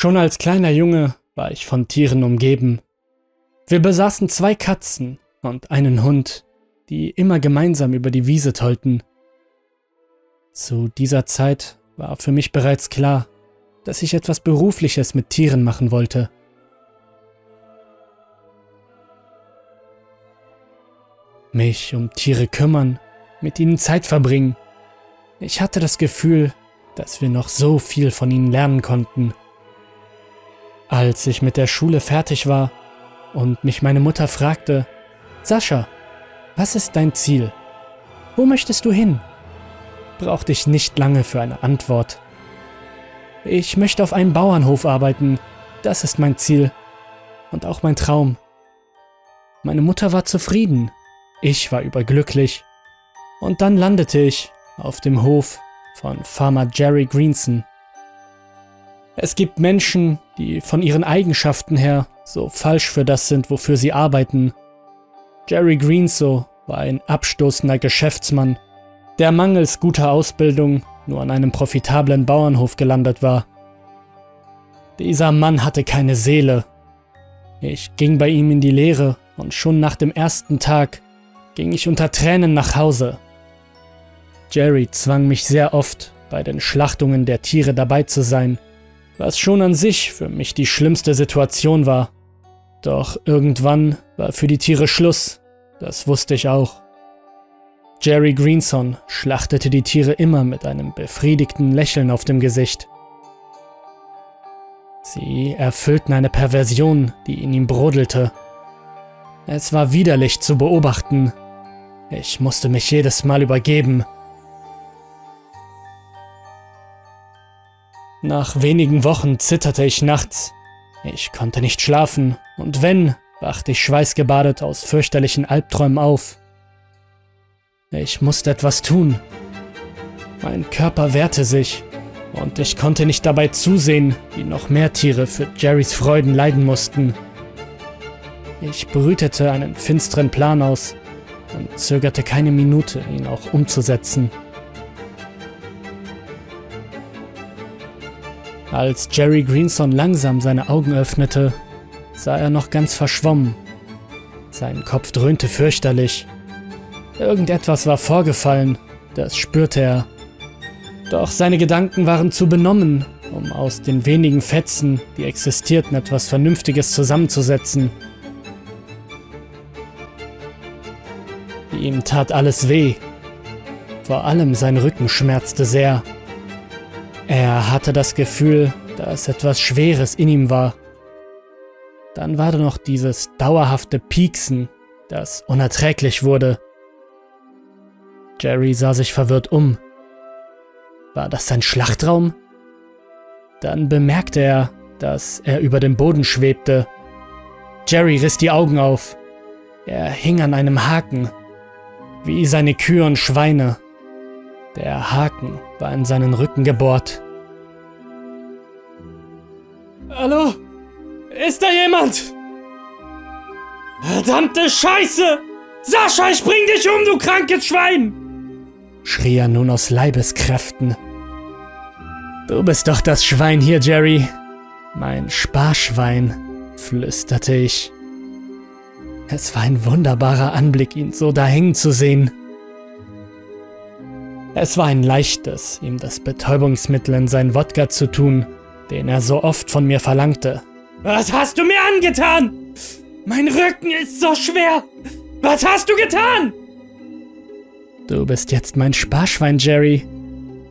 Schon als kleiner Junge war ich von Tieren umgeben. Wir besaßen zwei Katzen und einen Hund, die immer gemeinsam über die Wiese tollten. Zu dieser Zeit war für mich bereits klar, dass ich etwas Berufliches mit Tieren machen wollte. Mich um Tiere kümmern, mit ihnen Zeit verbringen. Ich hatte das Gefühl, dass wir noch so viel von ihnen lernen konnten. Als ich mit der Schule fertig war und mich meine Mutter fragte, Sascha, was ist dein Ziel? Wo möchtest du hin? brauchte ich nicht lange für eine Antwort. Ich möchte auf einem Bauernhof arbeiten, das ist mein Ziel und auch mein Traum. Meine Mutter war zufrieden, ich war überglücklich und dann landete ich auf dem Hof von Farmer Jerry Greenson. Es gibt Menschen, die von ihren Eigenschaften her so falsch für das sind, wofür sie arbeiten. Jerry Greenso war ein abstoßender Geschäftsmann, der mangels guter Ausbildung nur an einem profitablen Bauernhof gelandet war. Dieser Mann hatte keine Seele. Ich ging bei ihm in die Lehre und schon nach dem ersten Tag ging ich unter Tränen nach Hause. Jerry zwang mich sehr oft, bei den Schlachtungen der Tiere dabei zu sein, was schon an sich für mich die schlimmste Situation war. Doch irgendwann war für die Tiere Schluss, das wusste ich auch. Jerry Greenson schlachtete die Tiere immer mit einem befriedigten Lächeln auf dem Gesicht. Sie erfüllten eine Perversion, die in ihm brodelte. Es war widerlich zu beobachten. Ich musste mich jedes Mal übergeben. Nach wenigen Wochen zitterte ich nachts. Ich konnte nicht schlafen, und wenn, wachte ich schweißgebadet aus fürchterlichen Albträumen auf. Ich musste etwas tun. Mein Körper wehrte sich, und ich konnte nicht dabei zusehen, wie noch mehr Tiere für Jerrys Freuden leiden mussten. Ich brütete einen finsteren Plan aus und zögerte keine Minute, ihn auch umzusetzen. Als Jerry Greenson langsam seine Augen öffnete, sah er noch ganz verschwommen. Sein Kopf dröhnte fürchterlich. Irgendetwas war vorgefallen, das spürte er. Doch seine Gedanken waren zu benommen, um aus den wenigen Fetzen, die existierten, etwas Vernünftiges zusammenzusetzen. Ihm tat alles weh. Vor allem sein Rücken schmerzte sehr. Er hatte das Gefühl, dass etwas Schweres in ihm war. Dann war da noch dieses dauerhafte Pieksen, das unerträglich wurde. Jerry sah sich verwirrt um. War das sein Schlachtraum? Dann bemerkte er, dass er über dem Boden schwebte. Jerry riss die Augen auf. Er hing an einem Haken, wie seine Kühe und Schweine. Der Haken war in seinen Rücken gebohrt. Hallo? Ist da jemand? Verdammte Scheiße! Sascha, ich bring dich um, du krankes Schwein! schrie er nun aus Leibeskräften. Du bist doch das Schwein hier, Jerry. Mein Sparschwein, flüsterte ich. Es war ein wunderbarer Anblick, ihn so da hängen zu sehen. Es war ein leichtes, ihm das Betäubungsmittel in sein Wodka zu tun, den er so oft von mir verlangte. Was hast du mir angetan? Mein Rücken ist so schwer. Was hast du getan? Du bist jetzt mein Sparschwein, Jerry.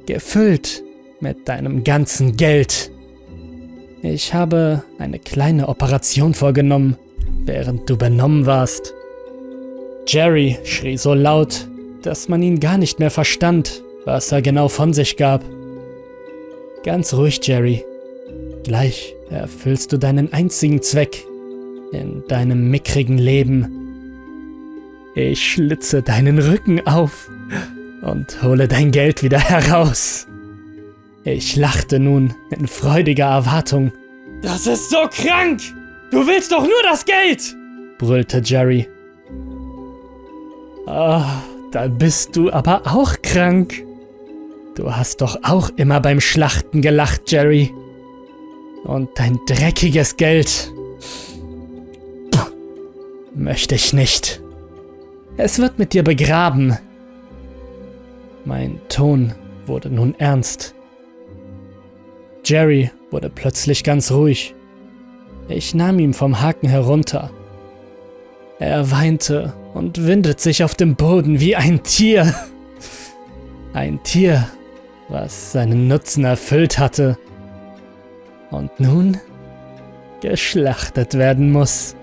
Gefüllt mit deinem ganzen Geld. Ich habe eine kleine Operation vorgenommen, während du benommen warst. Jerry schrie so laut, dass man ihn gar nicht mehr verstand, was er genau von sich gab. Ganz ruhig, Jerry. Gleich erfüllst du deinen einzigen Zweck in deinem mickrigen Leben. Ich schlitze deinen Rücken auf und hole dein Geld wieder heraus. Ich lachte nun in freudiger Erwartung. Das ist so krank! Du willst doch nur das Geld! brüllte Jerry. Oh, da bist du aber auch krank. Du hast doch auch immer beim Schlachten gelacht, Jerry. Und dein dreckiges Geld möchte ich nicht. Es wird mit dir begraben. Mein Ton wurde nun ernst. Jerry wurde plötzlich ganz ruhig. Ich nahm ihn vom Haken herunter. Er weinte und windet sich auf dem Boden wie ein Tier. Ein Tier, was seinen Nutzen erfüllt hatte und nun geschlachtet werden muss.